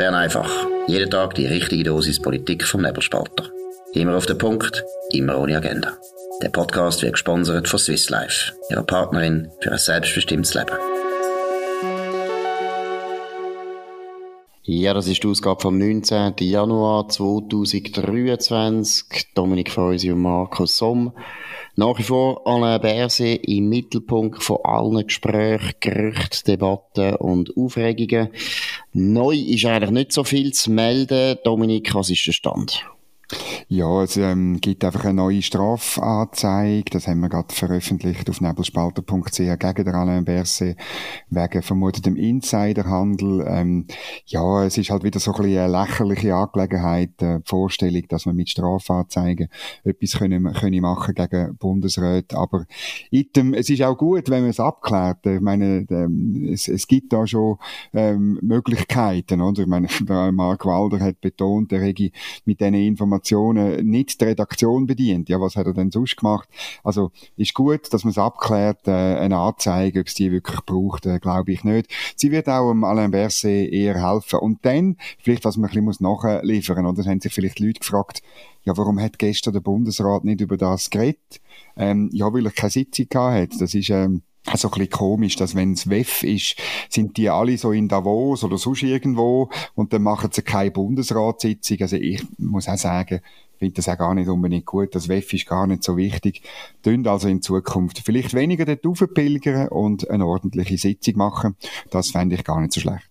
Bern einfach. Jeden Tag die richtige Dosis Politik vom Nebelspalter. Immer auf den Punkt, immer ohne Agenda. Der Podcast wird gesponsert von Swiss Life, ihrer Partnerin für ein selbstbestimmtes Leben. Ja, das ist die Ausgabe vom 19. Januar 2023. Dominik Feusi und Markus Somm. Nach wie vor Alain Berse im Mittelpunkt von allen Gesprächen, Gerüchten, Debatten und Aufregungen. Neu ist eigentlich nicht so viel zu melden. Dominik, was ist der Stand? Ja, es ähm, gibt einfach eine neue Strafanzeige, das haben wir gerade veröffentlicht auf nebelspalter.ch gegen den Alain Berset wegen vermutetem Insiderhandel. Ähm, ja, es ist halt wieder so ein bisschen eine lächerliche Angelegenheit, äh, die Vorstellung, dass man mit Strafanzeigen etwas können, können machen gegen Bundesräte, aber item, es ist auch gut, wenn man es abklärt. Ich meine, ähm, es, es gibt da schon ähm, Möglichkeiten, oder? Ich meine, Mark Walder hat betont, der Regi mit diesen Informationen Informationen nicht die Redaktion bedient. Ja, was hat er denn sonst gemacht? Also, ist gut, dass man es abklärt, äh, eine Anzeige, ob es die wirklich braucht, äh, glaube ich nicht. Sie wird auch um Alain Berset eher helfen. Und dann, vielleicht, was man ein bisschen nachliefern muss, oder? haben sich vielleicht Leute gefragt, ja, warum hat gestern der Bundesrat nicht über das geredet? Ähm, ja, weil er keine Sitzung gehabt hat. Das ist, ähm, so ein bisschen komisch, dass wenn es WEF ist, sind die alle so in Davos oder sonst irgendwo und dann machen sie keine Bundesratssitzung. Also ich muss auch sagen, finde das auch gar nicht unbedingt gut. Das WEF ist gar nicht so wichtig. Tun also in Zukunft vielleicht weniger dort raufpilgern und eine ordentliche Sitzung machen. Das fände ich gar nicht so schlecht.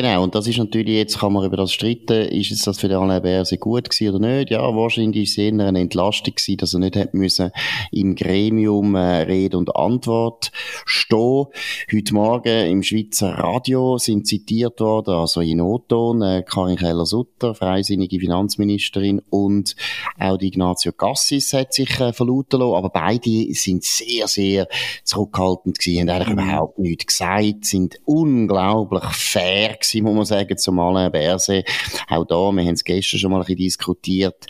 Genau, und das ist natürlich, jetzt kann man über das streiten, ist jetzt das für den Alain Berset gut gewesen oder nicht? Ja, wahrscheinlich ist es eher eine Entlastung gewesen, dass er nicht hätte müssen im Gremium äh, Rede und Antwort stehen. Heute Morgen im Schweizer Radio sind zitiert worden, also in Oton, äh, Karin Keller-Sutter, freisinnige Finanzministerin, und auch die Ignazio Cassis hat sich äh, verlauten lassen, aber beide sind sehr, sehr zurückhaltend gewesen, haben eigentlich mhm. überhaupt nichts gesagt, sind unglaublich fair gewesen, muss man sagen, zum Alain Berset. Auch da, wir haben es gestern schon mal ein bisschen diskutiert.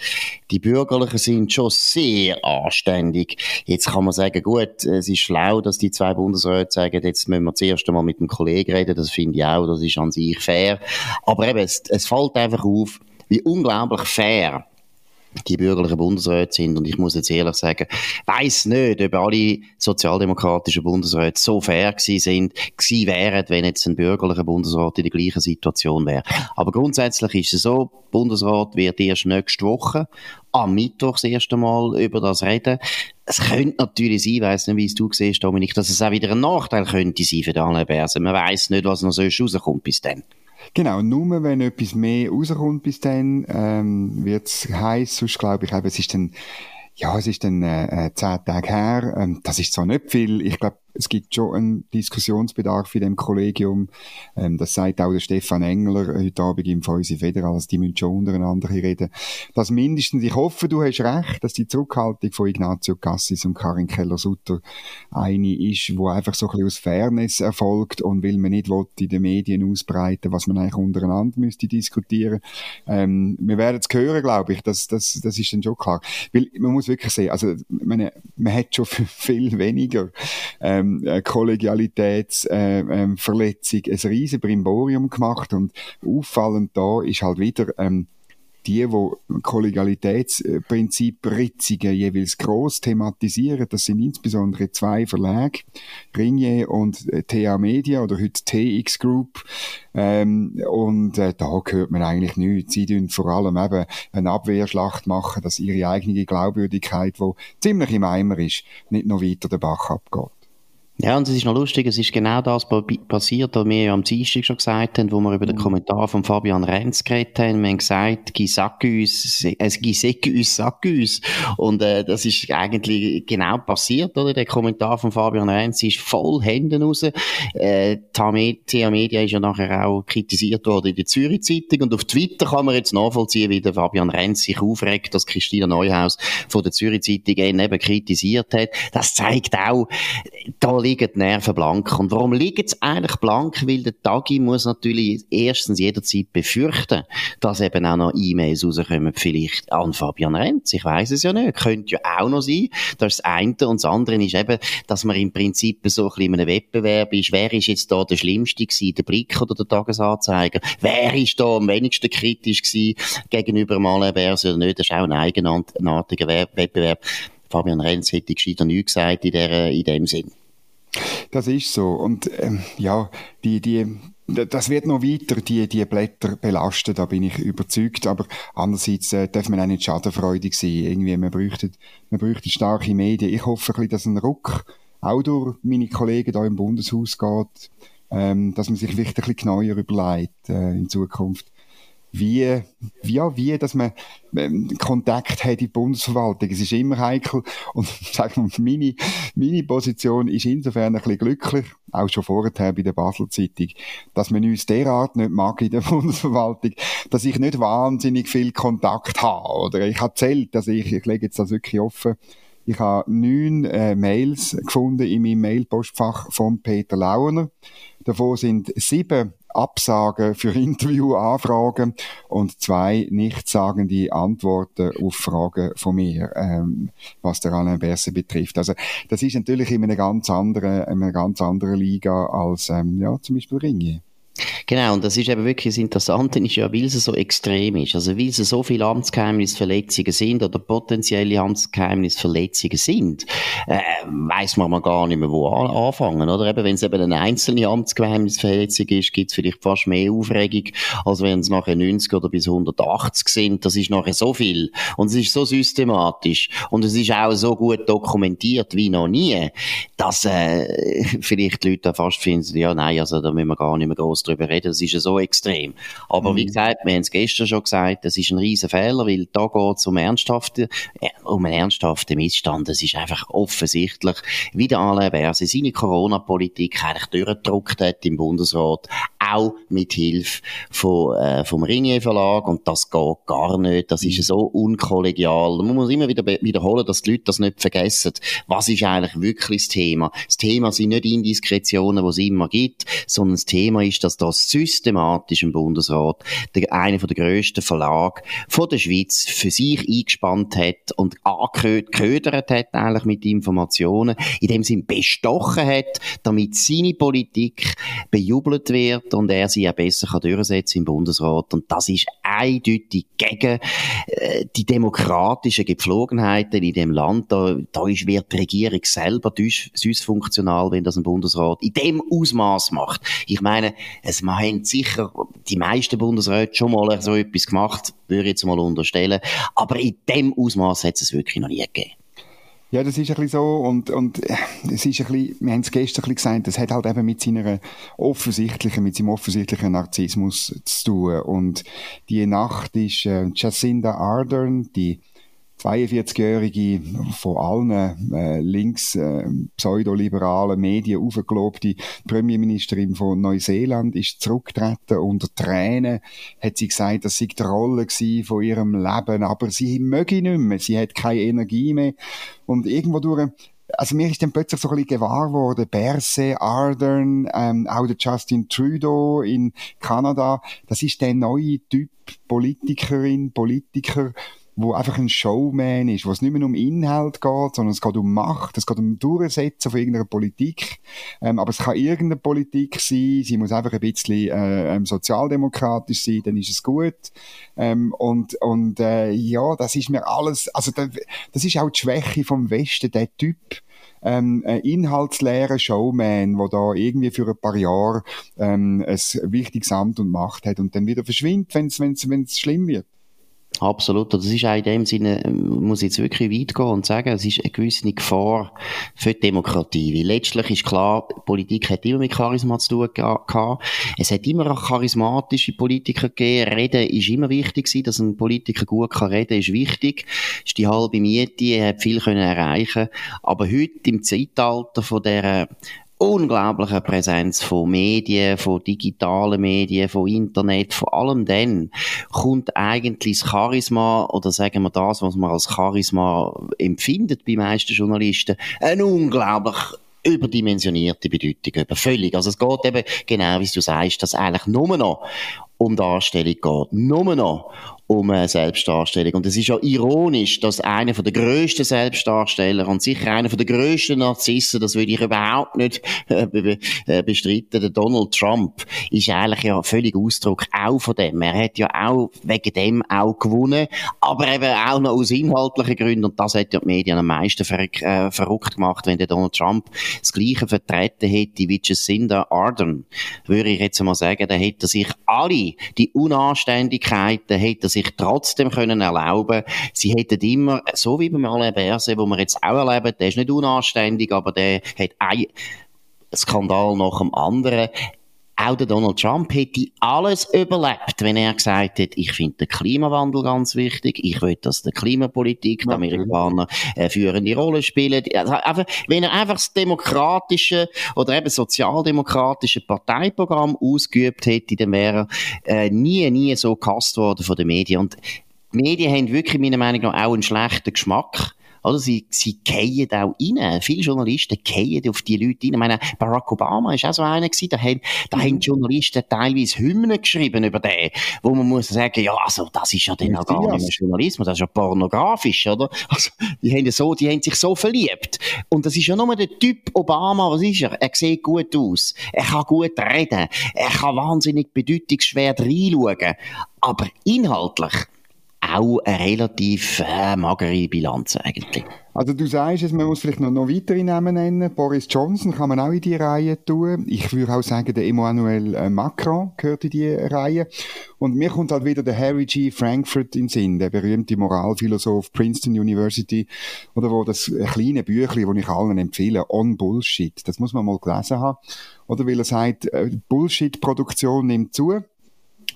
Die Bürgerlichen sind schon sehr anständig. Jetzt kann man sagen, gut, es ist schlau, dass die zwei Bundesräte sagen, jetzt müssen wir zuerst einmal mit dem Kollegen reden. Das finde ich auch, das ist an sich fair. Aber eben, es, es fällt einfach auf, wie unglaublich fair die bürgerlichen Bundesräte sind. Und ich muss jetzt ehrlich sagen, weiß nicht, ob alle sozialdemokratischen Bundesräte so fair gewesen sind, gewesen wären, wenn jetzt ein bürgerlicher Bundesrat in der gleichen Situation wäre. Aber grundsätzlich ist es so, Bundesrat wird erst nächste Woche am Mittwoch das erste Mal über das reden. Es könnte natürlich sein, weiss nicht, wie es du siehst, Dominik, dass es auch wieder ein Nachteil könnte sein für Daniel Berse. Man weiß nicht, was noch so rauskommt bis dann. Genau, nur wenn etwas mehr rauskommt bis dann, ähm, wird's heiß, sonst glaube ich, eben, es ist dann, ja, es ist dann äh, äh zehn Tage her, ähm, das ist zwar nicht viel, ich glaube, es gibt schon einen Diskussionsbedarf in dem Kollegium. Ähm, das sagt auch der Stefan Engler heute Abend im Fäusi Federal, also die müssen schon untereinander reden. Dass mindestens, ich hoffe, du hast recht, dass die Zurückhaltung von Ignazio Cassis und Karin Keller-Sutter eine ist, wo einfach so ein bisschen aus Fairness erfolgt und will man nicht will, in den Medien ausbreiten, was man eigentlich untereinander müsste diskutieren. Ähm, wir werden es hören, glaube ich, das, das, das ist dann schon klar. Weil man muss wirklich sehen, also, meine, man hat schon viel weniger ähm, ähm, äh, Kollegialitätsverletzung äh, ähm, ein riesen Brimborium gemacht und auffallend da ist halt wieder ähm, die, wo Kollegialitätsprinzip Ritzungen jeweils gross thematisieren, das sind insbesondere zwei Verlage, Ringier und äh, TA Media oder heute TX Group. Ähm, und äh, da hört man eigentlich nichts. Sie tun vor allem eben eine Abwehrschlacht machen, dass ihre eigene Glaubwürdigkeit, wo ziemlich im Eimer ist, nicht noch weiter den Bach abgeht. Ja, und es ist noch lustig, es ist genau das passiert, was wir ja am Dienstag schon gesagt haben, wo wir über den mhm. Kommentar von Fabian Renz geredet haben. Wir haben gesagt, «Gi sag uns, es gi sag uns, sag uns». Und äh, das ist eigentlich genau passiert, oder? Der Kommentar von Fabian Renz ist voll Händen raus. Äh, TA Media ist ja nachher auch kritisiert worden in der Zürich Zeitung und auf Twitter kann man jetzt nachvollziehen, wie der Fabian Renz sich aufregt, dass Christina Neuhaus von der Zürich Zeitung eben kritisiert hat. Das zeigt auch, da liegen die Nerven blank. Und warum liegen sie eigentlich blank? Weil der Tagi muss natürlich erstens jederzeit befürchten, dass eben auch noch E-Mails rauskommen, vielleicht an Fabian Renz. Ich weiß es ja nicht. Könnte ja auch noch sein. Das ist das eine. Und das andere ist eben, dass man im Prinzip so ein bisschen in einem Wettbewerb ist. Wer ist jetzt da der Schlimmste gewesen? Der Blick oder der Tagesanzeiger? Wer ist da am wenigsten kritisch gewesen gegenüber Malenbergs oder nicht? Das ist auch ein eigenartiger Wettbewerb. Fabian Renz hätte gescheiter nichts gesagt in, der, in dem Sinn. Das ist so. Und ähm, ja, die, die, das wird noch weiter die, die Blätter belasten, da bin ich überzeugt. Aber andererseits äh, darf man auch nicht schadenfreudig sein. Irgendwie, man bräuchte, man bräuchte starke Medien. Ich hoffe ein bisschen, dass ein Ruck auch durch meine Kollegen da im Bundeshaus geht, ähm, dass man sich vielleicht ein bisschen genauer überlegt äh, in Zukunft wie, wie, ja, wie, dass man ähm, Kontakt hat in die Bundesverwaltung. Es ist immer heikel. Und sagen wir, meine, meine Position ist insofern ein bisschen glücklich, auch schon vorher bei der Basel Zeitung, dass man uns derart nicht mag in der Bundesverwaltung, dass ich nicht wahnsinnig viel Kontakt habe. Oder ich habe zählt, also ich, ich lege jetzt das wirklich offen, ich habe neun äh, Mails gefunden in meinem Mailpostfach von Peter Launer. Davon sind sieben Absagen für Interviewanfragen und zwei nichtssagende Antworten auf Fragen von mir, ähm, was der Alain Berset betrifft. Also das ist natürlich in einer ganz anderen, in einer ganz anderen Liga als ähm, ja, zum Beispiel Ringier. Genau, und das ist eben wirklich das Interessante, ist ja, weil es so extrem ist. Also, weil es so viele Amtsgeheimnisverletzungen sind oder potenzielle Amtsgeheimnisverletzungen sind, äh, weiß man mal gar nicht mehr, wo anfangen, oder? Eben, wenn es eben eine einzelne Amtsgeheimnisverletzung ist, gibt es vielleicht fast mehr Aufregung, als wenn es nachher 90 oder bis 180 sind. Das ist nachher so viel. Und es ist so systematisch. Und es ist auch so gut dokumentiert wie noch nie, dass, äh, vielleicht die Leute fast finden, ja, nein, also, da müssen wir gar nicht mehr groß darüber reden, das ist ja so extrem. Aber mhm. wie gesagt, wir haben es gestern schon gesagt, das ist ein riesen Fehler, weil da geht es um ernsthafte, äh, um einen ernsthaften Missstand. Es ist einfach offensichtlich, wie der Alain Berset seine Corona-Politik eigentlich durchgedruckt hat im Bundesrat, auch mit Hilfe von, äh, vom Ringier Verlag und das geht gar nicht. Das ist so unkollegial. Man muss immer wieder wiederholen, dass die Leute das nicht vergessen. Was ist eigentlich wirklich das Thema? Das Thema sind nicht Indiskretionen, die es immer gibt, sondern das Thema ist, dass das systematisch im Bundesrat der, einer der grössten Verlage von der Schweiz für sich eingespannt hat und angeködert hat eigentlich mit Informationen, in dem Sinn bestochen hat, damit seine Politik bejubelt wird und er sie ja besser kann durchsetzen im Bundesrat. Und das ist eindeutig gegen äh, die demokratischen Gepflogenheiten in dem Land. Da, da ist, wird die Regierung selber dysfunktional, wenn das ein Bundesrat in dem Ausmaß macht. Ich meine, es haben sicher die meisten Bundesräte schon mal so etwas gemacht, würde ich jetzt mal unterstellen. Aber in dem Ausmaß hat es wirklich noch nie gegeben. Ja, das ist ein bisschen so und, und äh, es ist ein bisschen, wir haben es gestern ein bisschen gesagt, das hat halt eben mit seiner offensichtlichen, mit seinem offensichtlichen Narzissmus zu tun und die Nacht ist äh, Jacinda Ardern, die 42-jährige, von allen äh, links äh, pseudoliberalen Medien aufgelobte Premierministerin von Neuseeland ist zurückgetreten. Unter Tränen hat sie gesagt, das sei die Rolle von ihrem Leben, aber sie möge nicht mehr, sie hat keine Energie mehr. Und irgendwo durch also mir ist dann plötzlich so ein bisschen gewahr worden, Berse, Ardern, ähm, auch der Justin Trudeau in Kanada, das ist der neue Typ Politikerin, Politiker, wo einfach ein Showman ist, wo es nicht mehr um Inhalt geht, sondern es geht um Macht, es geht um Durchsetzen von irgendeiner Politik. Ähm, aber es kann irgendeine Politik sein, sie muss einfach ein bisschen äh, ähm, sozialdemokratisch sein, dann ist es gut. Ähm, und und äh, ja, das ist mir alles, also das, das ist auch die Schwäche vom Westen, der Typ, ähm, ein inhaltsleerer Showman, der da irgendwie für ein paar Jahre ähm, ein wichtiges Amt und Macht hat und dann wieder verschwindet, wenn es schlimm wird. Absolut. Das ist auch in dem Sinne, ähm, muss ich jetzt wirklich weit gehen und sagen, es ist eine gewisse Gefahr für die Demokratie. Weil letztlich ist klar, Politik hat immer mit Charisma zu tun gehabt. Es hat immer auch charismatische Politiker gegeben. Reden ist immer wichtig gewesen, dass ein Politiker gut kann reden, ist wichtig. Ist die halbe Miete, er hat viel können erreichen. Aber heute im Zeitalter von der unglaubliche Präsenz von Medien, von digitalen Medien, von Internet, von allem dann, kommt eigentlich das Charisma, oder sagen wir das, was man als Charisma empfindet bei meisten Journalisten, ein unglaublich überdimensionierte Bedeutung über. Völlig. Also es geht eben, genau wie du sagst, dass eigentlich nur noch um Darstellung geht. Nur noch um eine Selbstdarstellung. Und es ist ja ironisch, dass einer von der grössten Selbstdarsteller und sicher einer von der grössten Narzissen, das würde ich überhaupt nicht äh, äh, bestreiten, der Donald Trump, ist eigentlich ja völlig Ausdruck auch von dem. Er hat ja auch wegen dem auch gewonnen, aber eben auch noch aus inhaltlichen Gründen. Und das hat ja die Medien am meisten ver äh, verrückt gemacht, wenn der Donald Trump das Gleiche vertreten hätte wie Jacinda Ardern, würde ich jetzt mal sagen, dann hätte sich alle die Unanständigkeiten, hätte sich sich trotzdem können erlauben. Sie hätten immer, so wie beim Alain Berset, wo wir jetzt auch erleben, der ist nicht unanständig, aber der hat ein Skandal nach dem anderen. Auch der Donald Trump hätte alles überlebt, wenn er gesagt hätte, ich finde den Klimawandel ganz wichtig, ich will, dass die Klimapolitik, die Amerikaner eine führende Rolle spielen. Also einfach, wenn er einfach das demokratische oder eben sozialdemokratische Parteiprogramm ausgeübt hätte, dann wäre er äh, nie, nie so gehasst worden von den Medien. Und die Medien haben wirklich meiner Meinung nach auch einen schlechten Geschmack. Oder? Sie, sie gehen auch rein. Viele Journalisten gehen auf die Leute rein. Ich meine, Barack Obama ist auch so einer gewesen. Da haben, da mhm. haben Journalisten teilweise Hymnen geschrieben über den, wo man muss sagen, ja, also, das ist ja dann auch gar nicht mehr Journalismus, das ist ja pornografisch, oder? Also, die haben so, die haben sich so verliebt. Und das ist ja nur der Typ Obama, was ist er? Er sieht gut aus. Er kann gut reden. Er kann wahnsinnig bedeutungsschwer reinschauen. Aber inhaltlich, auch eine relativ äh, magere Bilanz eigentlich. Also du sagst man muss vielleicht noch, noch weitere Namen nennen. Boris Johnson kann man auch in die Reihe tun. Ich würde auch sagen, der Emmanuel äh, Macron gehört in die Reihe. Und mir kommt halt wieder der Harry G. Frankfurt in Sinn, der berühmte Moralphilosoph Princeton University, oder wo das kleine Büchlein, das ich allen empfehle, On Bullshit, das muss man mal gelesen haben. Oder weil er sagt, äh, Bullshit-Produktion nimmt zu.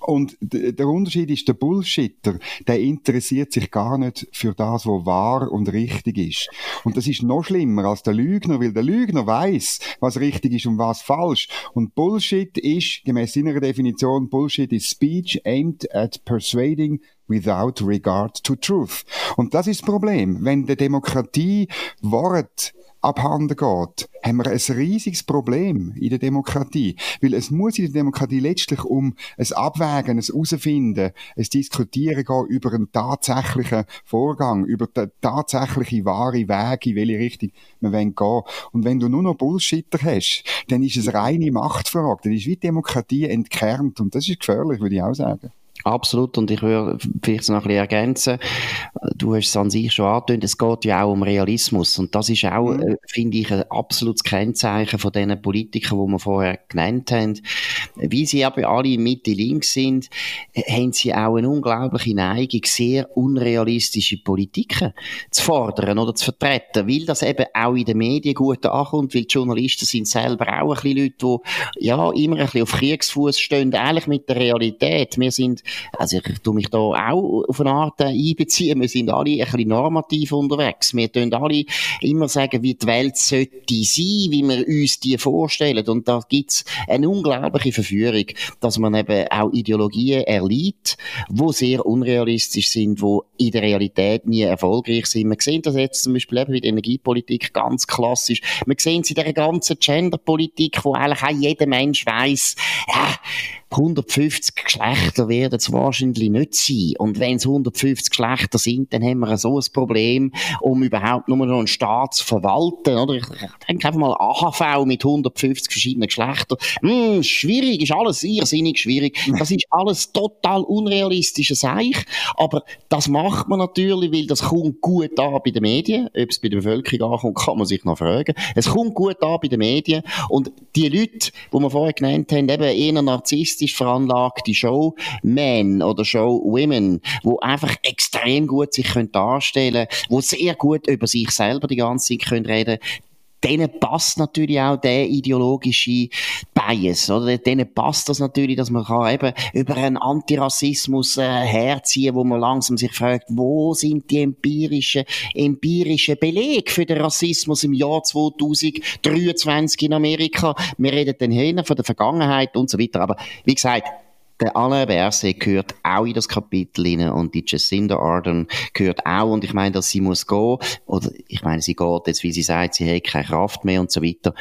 Und der Unterschied ist, der Bullshitter, der interessiert sich gar nicht für das, was wahr und richtig ist. Und das ist noch schlimmer als der Lügner, weil der Lügner weiß, was richtig ist und was falsch. Und Bullshit ist, gemäß seiner Definition, Bullshit is speech aimed at persuading without regard to truth. Und das ist das Problem. Wenn der Demokratie Wort abhanden geht, haben wir ein riesiges Problem in der Demokratie. Weil es muss in der Demokratie letztlich um ein Abwägen, ein Herausfinden, ein Diskutieren gehen über einen tatsächlichen Vorgang, über den tatsächlichen wahre Weg, in welche Richtung wir gehen wollen. Und wenn du nur noch Bullshitter hast, dann ist es reine Machtfrage. Dann ist wie Demokratie entkernt. Und das ist gefährlich, würde ich auch sagen. Absolut. Und ich würde vielleicht noch ein bisschen ergänzen. Du hast es an sich schon angetönt. Es geht ja auch um Realismus. Und das ist auch, mhm. Äh, finde ich, ein absolutes Kennzeichen von diesen Politikern, die wir vorher genannt haben. Wie sie aber alle Mitte links sind, haben sie auch eine unglaubliche Neigung, sehr unrealistische Politiken zu fordern oder zu vertreten. Weil das eben auch in den Medien gut ankommt, weil die Journalisten sind selber auch ein bisschen Leute, die, ja, immer ein bisschen auf Kriegsfuß stehen, eigentlich mit der Realität. Wir sind also ich tue mich da auch auf eine Art äh, einbeziehen. Wir sind alle ein bisschen normativ unterwegs. Wir tun alle immer sagen, wie die Welt sollte sein, wie wir uns die vorstellen. Und da gibt's eine unglaubliche Verführung, dass man eben auch Ideologien erliegt, wo sehr unrealistisch sind, wo in der Realität nie erfolgreich sind. Wir sehen das jetzt zum Beispiel eben bei der Energiepolitik ganz klassisch. Wir sehen es in der ganzen Genderpolitik, wo eigentlich auch jeder Mensch weiß, ja, 150 Geschlechter werden es wahrscheinlich nicht sein. Und wenn es 150 Geschlechter sind, dann haben wir so ein Problem, um überhaupt nur noch einen Staat zu verwalten. Oder? Ich, ich denke einfach mal AHV mit 150 verschiedenen Geschlechtern. Hm, schwierig, ist alles irrsinnig schwierig. Das ist alles total unrealistisches Seich. Aber das macht man natürlich, weil das kommt gut an bei den Medien. Ob es bei der Bevölkerung ankommt, kann man sich noch fragen. Es kommt gut an bei den Medien. Und die Leute, die wir vorher genannt haben, eben eher narzisstisch veranlagte Showmen oder Showwomen, wo einfach extrem gut sich können darstellen können, wo sehr gut über sich selber die ganze Zeit können reden denen passt natürlich auch der ideologische Bias, oder? Denen passt das natürlich, dass man kann eben über einen Antirassismus äh, herziehen, wo man langsam sich fragt, wo sind die empirischen, empirischen Belege für den Rassismus im Jahr 2023 in Amerika? Wir reden dann hin von der Vergangenheit und so weiter. Aber wie gesagt, der Alain Berset gehört auch in das Kapitel rein und die Jacinda Ardern gehört auch und ich meine, dass sie muss gehen oder ich meine, sie geht jetzt, wie sie sagt, sie hat keine Kraft mehr und so weiter.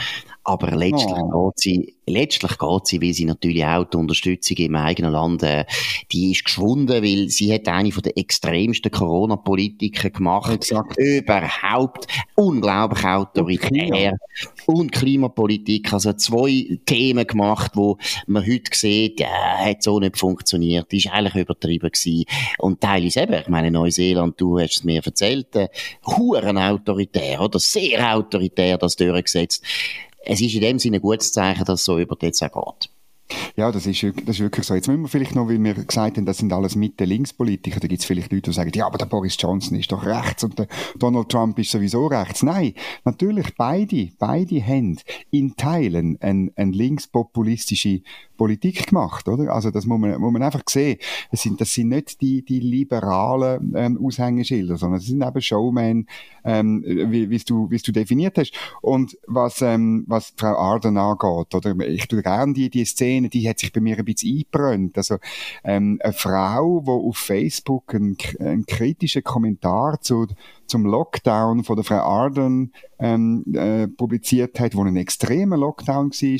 Aber letztlich oh. geht sie, letztlich geht sie, weil sie natürlich auch die Unterstützung im eigenen Land, äh, die ist geschwunden, weil sie hat eine von den extremsten Corona-Politiken gemacht. Exakt. Überhaupt. Unglaublich autoritär. Und, und Klimapolitik. Also zwei Themen gemacht, wo man heute sieht, ja, hat so nicht funktioniert. Die ist eigentlich übertrieben gewesen. Und teilweise eben, ich meine, Neuseeland, du hast es mir erzählt, äh, huren autoritär, oder? Sehr autoritär das durchgesetzt es ist in dem Sinne ein gutes Zeichen, dass es so über die auch geht. Ja, das ist, das ist wirklich so. Jetzt müssen wir vielleicht noch, weil wir gesagt haben, das sind alles Mitte-Links-Politiker, da gibt es vielleicht Leute, die sagen, ja, aber der Boris Johnson ist doch rechts und der Donald Trump ist sowieso rechts. Nein, natürlich, beide, beide haben in Teilen eine, eine linkspopulistische Politik gemacht, oder? Also das muss man, muss man einfach sehen. Das sind, das sind nicht die, die liberalen ähm, Aushängeschilder, sondern das sind eben Showmen, ähm, wie, du, wie du definiert hast. Und was, ähm, was Frau Arden angeht, oder? Ich tue gerne die, die Szene, die hat sich bei mir ein bisschen eingebrannt. Also, ähm, eine Frau, die auf Facebook einen, einen kritischen Kommentar zu zum Lockdown von der Frau Arden ähm, äh, publiziert hat, wo ein extremer Lockdown war,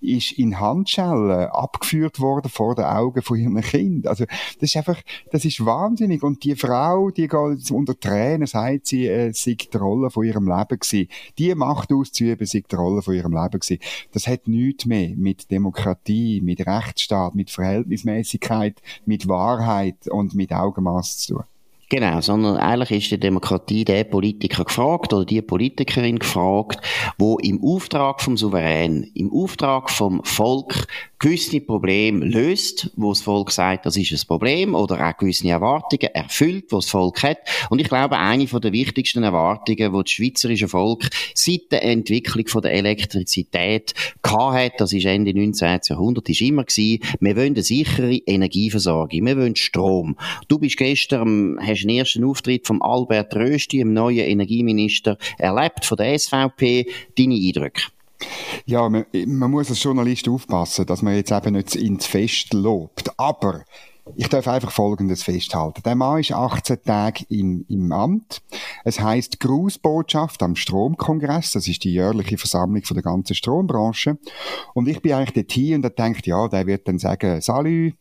ist in Handschellen abgeführt worden vor den Augen von ihrem Kind. Also das ist einfach, das ist wahnsinnig. Und die Frau, die geht unter Tränen, sagt sie, äh, sei die Rolle von ihrem Leben gewesen. Die Macht auszuüben, sei die Rolle von ihrem Leben gewesen. Das hat nichts mehr mit Demokratie, mit Rechtsstaat, mit Verhältnismäßigkeit, mit Wahrheit und mit Augenmaß zu tun. Genau, sondern eigentlich ist die Demokratie der Politiker gefragt oder die Politikerin gefragt, wo im Auftrag vom Souverän, im Auftrag vom Volk gewisse Probleme löst, wo das Volk sagt, das ist ein Problem oder auch gewisse Erwartungen erfüllt, wo das Volk hat. Und ich glaube, eine der wichtigsten Erwartungen, die das schweizerische Volk seit der Entwicklung von der Elektrizität hat, das ist Ende 19. Jahrhundert, ist immer gewesen, wir wollen eine sichere Energieversorgung, wir wollen Strom. Du bist gestern, hast den ersten Auftritt von Albert Rösti, dem neuen Energieminister, erlebt von der SVP. Deine Eindrücke? Ja, man, man muss als Journalist aufpassen, dass man jetzt eben nicht ins Fest lobt. Aber ich darf einfach Folgendes festhalten. Der Mann ist 18 Tage im, im Amt. Es heißt Grußbotschaft am Stromkongress. Das ist die jährliche Versammlung von der ganzen Strombranche. Und ich bin eigentlich dort hier und da denkt, ja, der wird dann sagen, Salü,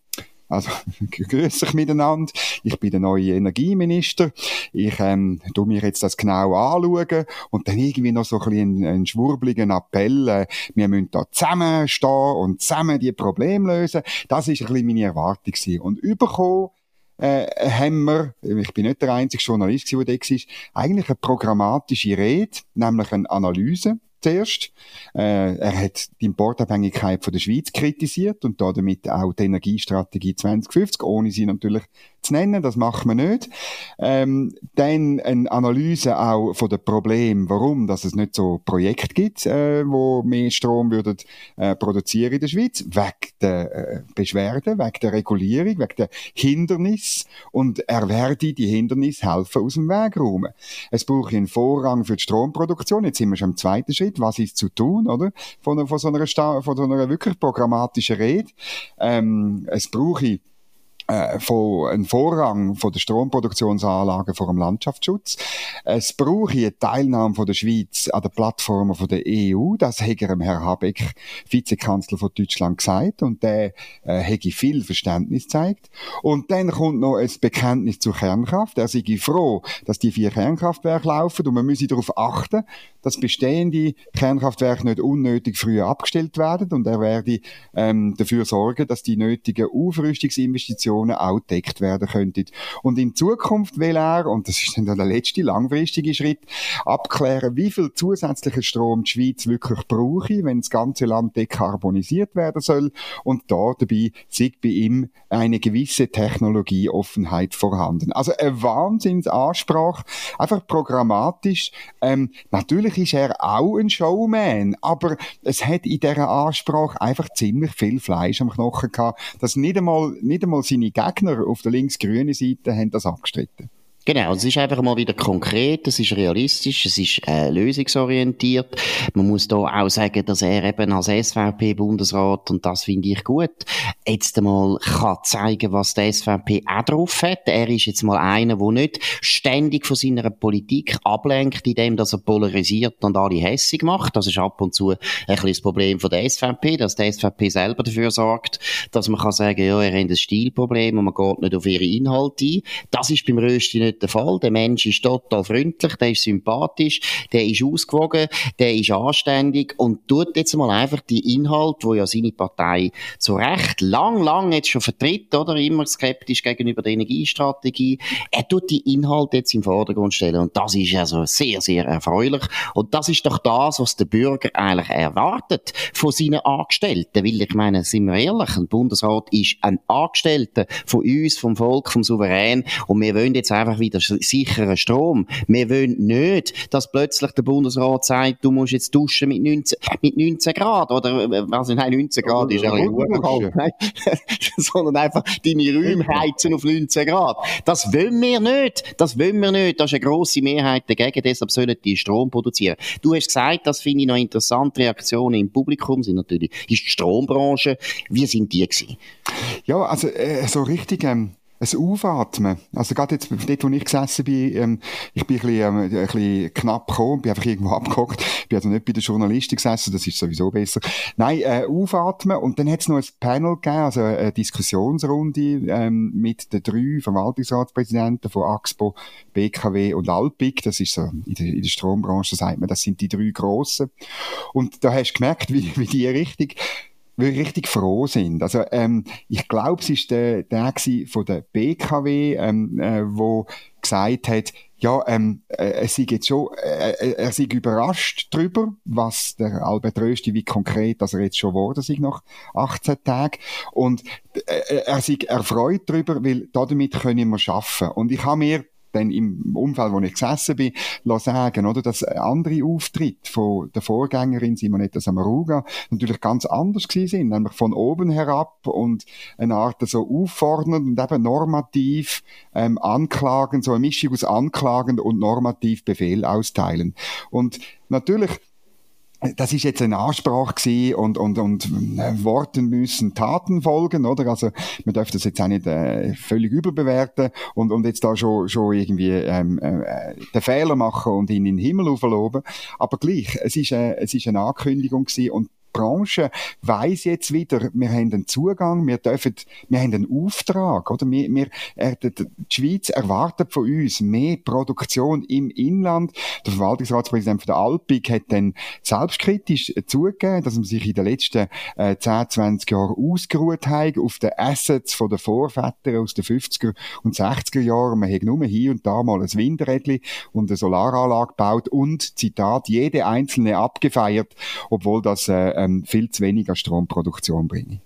also, grüß euch miteinander. Ich bin der neue Energieminister. Ich, ähm, tu mir jetzt das genau anschauen und dann irgendwie noch so ein bisschen einen, schwurbligen Appell. Äh, wir müssen da zusammenstehen und zusammen die Probleme lösen. Das ist ein bisschen meine Erwartung gewesen. Und überkommen, äh, haben wir, ich bin nicht der einzige Journalist, der da war, eigentlich eine programmatische Rede, nämlich eine Analyse zuerst. Äh, er hat die Importabhängigkeit von der Schweiz kritisiert und damit auch die Energiestrategie 2050, ohne sie natürlich zu nennen, das macht man nicht. Ähm, dann eine Analyse auch von den Problemen, warum dass es nicht so Projekte gibt, äh, wo mehr Strom würden, äh, produzieren in der Schweiz, wegen der äh, Beschwerden, wegen der Regulierung, wegen der Hindernis und er werde die Hindernis helfen aus dem Weg räumen. Es braucht einen Vorrang für die Stromproduktion, jetzt sind wir schon im zweiten Schritt, was ist zu tun, oder? Von, von, so, einer, von so einer wirklich programmatischen Rede. Ähm, es brauche äh, von einem Vorrang von der Stromproduktionsanlagen vor dem Landschaftsschutz. Es braucht eine Teilnahme von der Schweiz an den Plattformen von der EU. Das hat Herr Habeck, Vizekanzler von Deutschland, gesagt und der äh, hätte viel Verständnis gezeigt. Und dann kommt noch ein Bekenntnis zur Kernkraft. Er sei froh, dass die vier Kernkraftwerke laufen und man müsse darauf achten, dass bestehende Kernkraftwerke nicht unnötig früher abgestellt werden und er werde ähm, dafür sorgen, dass die nötigen Aufrüstungsinvestitionen auch gedeckt werden könnten. Und in Zukunft will er, und das ist dann der letzte langfristige Schritt, abklären, wie viel zusätzlichen Strom die Schweiz wirklich brauche, wenn das ganze Land dekarbonisiert werden soll und da dabei sei bei ihm eine gewisse Technologieoffenheit vorhanden. Also eine Wahnsinnsansprache, einfach programmatisch. Ähm, natürlich ist er auch ein Showman, aber es hat in dieser Ansprache einfach ziemlich viel Fleisch am Knochen gehabt, dass nicht einmal, nicht einmal seine Gegner auf der links-grünen Seite haben das abgestritten. Genau, es ist einfach mal wieder konkret, es ist realistisch, es ist äh, lösungsorientiert. Man muss da auch sagen, dass er eben als SVP-Bundesrat, und das finde ich gut, jetzt einmal kann zeigen, was der SVP auch drauf hat. Er ist jetzt mal einer, der nicht ständig von seiner Politik ablenkt, indem dass er polarisiert und alle hässig macht. Das ist ab und zu ein bisschen das Problem von der SVP, dass der SVP selber dafür sorgt, dass man kann sagen, ja, er hat ein Stilproblem und man geht nicht auf ihre Inhalte ein. Das ist beim Rösti nicht der Fall. Der Mensch ist total freundlich, der ist sympathisch, der ist ausgewogen, der ist anständig und tut jetzt mal einfach die Inhalte, wo ja seine Partei zu Recht lang, lang jetzt schon vertritt, oder? Immer skeptisch gegenüber der Energiestrategie. Er tut die Inhalte jetzt im Vordergrund stellen und das ist also sehr, sehr erfreulich. Und das ist doch das, was der Bürger eigentlich erwartet von seinen Angestellten. Weil ich meine, sind wir ehrlich, ein Bundesrat ist ein Angestellter von uns, vom Volk, vom Souverän und wir wollen jetzt einfach wieder sicheren Strom. Wir wollen nicht, dass plötzlich der Bundesrat sagt, du musst jetzt duschen mit 19, mit 19 Grad oder also nein, 19 Grad ist ja kalt, sondern einfach deine Räume heizen auf 19 Grad. Das wollen wir nicht. Das wollen wir nicht. Da ist eine grosse Mehrheit dagegen, deshalb sollen die Strom produzieren. Du hast gesagt, das finde ich noch interessant, Reaktionen im Publikum sind natürlich, ist die Strombranche. Wie sind die gewesen? Ja, also äh, so richtig ähm, ein Aufatmen. Also gerade jetzt, dort, wo ich gesessen bin, ähm, ich bin ein bisschen, ähm, ein bisschen knapp gekommen, bin einfach irgendwo abgehockt, bin also nicht bei der Journalistin gesessen, das ist sowieso besser. Nein, äh, aufatmen und dann hat es noch ein Panel gegeben, also eine Diskussionsrunde ähm, mit den drei Verwaltungsratspräsidenten von AXPO, BKW und Alpic, das ist so, in der, in der Strombranche sagt man, das sind die drei Grossen. Und da hast du gemerkt, wie, wie die richtig richtig froh sind. Also ähm, ich glaube, es ist der, der von der BKW, ähm, äh, wo gesagt hat, ja, ähm, äh, er sei jetzt schon, äh, äh, er sei überrascht drüber, was der Albert Rösti, wie konkret, dass er jetzt schon wurde, sich nach 18 Tagen. Und äh, er sei erfreut drüber, weil damit können wir schaffen. Und ich habe mir dann im Umfeld, wo ich gesessen bin, sagen, oder, dass andere Auftritte von der Vorgängerin Simonetta Samaruga natürlich ganz anders gewesen sind, nämlich von oben herab und eine Art so auffordernd und eben normativ ähm, anklagen, so eine Mischung aus anklagend und normativ Befehl austeilen. Und natürlich das ist jetzt eine Ansprache und, und, und äh, Worten müssen Taten folgen, oder? Also, man darf das jetzt auch nicht äh, völlig überbewerten und, und jetzt da schon, schon irgendwie ähm, äh, den Fehler machen und ihn in den Himmel aufloben. Aber gleich, es ist, äh, es ist eine Ankündigung gewesen und Branche weiß jetzt wieder, wir haben einen Zugang, wir dürfen, wir haben einen Auftrag, oder? Wir, wir, äh, die Schweiz erwartet von uns mehr Produktion im Inland. Der Verwaltungsratspräsident von der Alpig hat dann selbstkritisch zugegeben, dass man sich in den letzten äh, 10, 20 Jahren ausgeruht hat auf den Assets von den Vorvätern aus den 50er und 60er Jahren. Man hat nur hier und da mal ein Windrädchen und eine Solaranlage gebaut und, Zitat, jede einzelne abgefeiert, obwohl das äh, ähm, viel zu wenig an Stromproduktion bringen.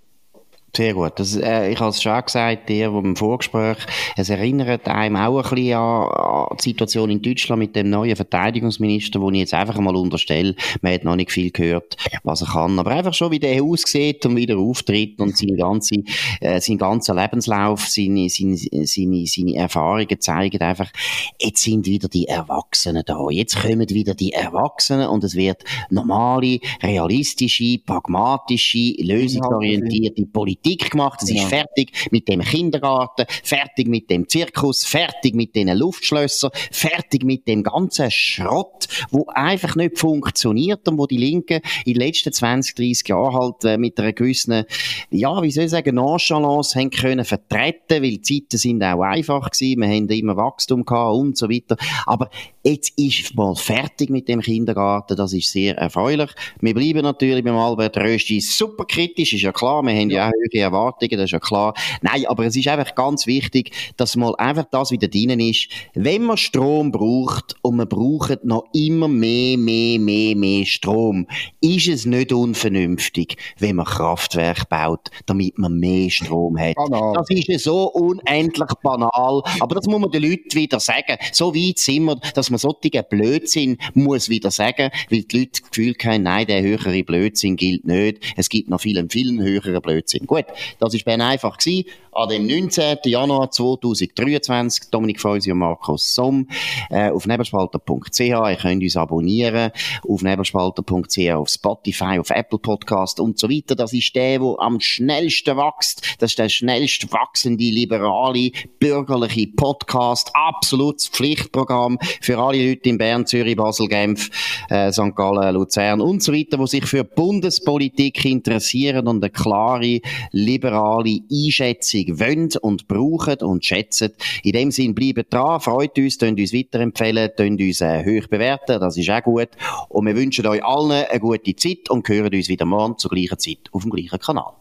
Sehr gut. Das, äh, ich habe es schon gesagt, dir im Vorgespräch, es erinnert einem auch ein bisschen an, an, die Situation in Deutschland mit dem neuen Verteidigungsminister, wo ich jetzt einfach mal unterstelle, man hat noch nicht viel gehört, was er kann, aber einfach schon, wie der aussieht und wie der auftritt und seine ganze, äh, sein ganzer Lebenslauf, seine, seine, seine, seine Erfahrungen zeigen einfach, jetzt sind wieder die Erwachsenen da. Jetzt kommen wieder die Erwachsenen und es wird normale, realistische, pragmatische, lösungsorientierte Politik Politik gemacht, es genau. ist fertig mit dem Kindergarten, fertig mit dem Zirkus, fertig mit den Luftschlössern, fertig mit dem ganzen Schrott, wo einfach nicht funktioniert und wo die Linken in den letzten 20, 30 Jahren halt äh, mit einer gewissen, ja, wie soll ich sagen, Nonchalance haben können vertreten, weil die Zeiten sind auch einfach gewesen, wir haben immer Wachstum gehabt und so weiter. Aber jetzt ist mal fertig mit dem Kindergarten, das ist sehr erfreulich. Wir bleiben natürlich beim Albert Rösti super kritisch, ist ja klar, wir haben ja, ja auch hohe Erwartungen, das ist ja klar. Nein, aber es ist einfach ganz wichtig, dass mal einfach das wieder drinnen ist. Wenn man Strom braucht und man braucht noch immer mehr, mehr, mehr, mehr Strom, ist es nicht unvernünftig, wenn man Kraftwerk baut, damit man mehr Strom hat. Banal. Das ist so unendlich banal. Aber das muss man den Leuten wieder sagen. So weit sind wir, dass wir man solchen Blödsinn muss wieder sagen, weil die Leute das Gefühl haben, nein, der höhere Blödsinn gilt nicht. Es gibt noch vielen, vielen höheren Blödsinn. Gut, das war Bern einfach gewesen. An dem 19. Januar 2023, Dominik Feusi und Markus Somm, äh, auf nebelspalter.ch. Ihr könnt uns abonnieren auf nebelspalter.ch, auf Spotify, auf Apple Podcast und so weiter. Das ist der, der am schnellsten wächst. Das ist der schnellst wachsende, liberale, bürgerliche Podcast. Absolutes Pflichtprogramm für alle Leute in Bern, Zürich, Basel, Genf, äh, St. Gallen, Luzern und so weiter, die sich für Bundespolitik interessieren und eine klare, liberale Einschätzung wollen und brauchen und schätzen. In dem Sinn, bleiben dran, freut uns, könnt uns weiterempfehlen, könnt uns äh, hoch bewerten, das ist auch gut. Und wir wünschen euch allen eine gute Zeit und hören uns wieder morgen zur gleichen Zeit auf dem gleichen Kanal.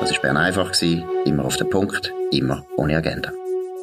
Das war Bern einfach, immer auf den Punkt, immer ohne Agenda.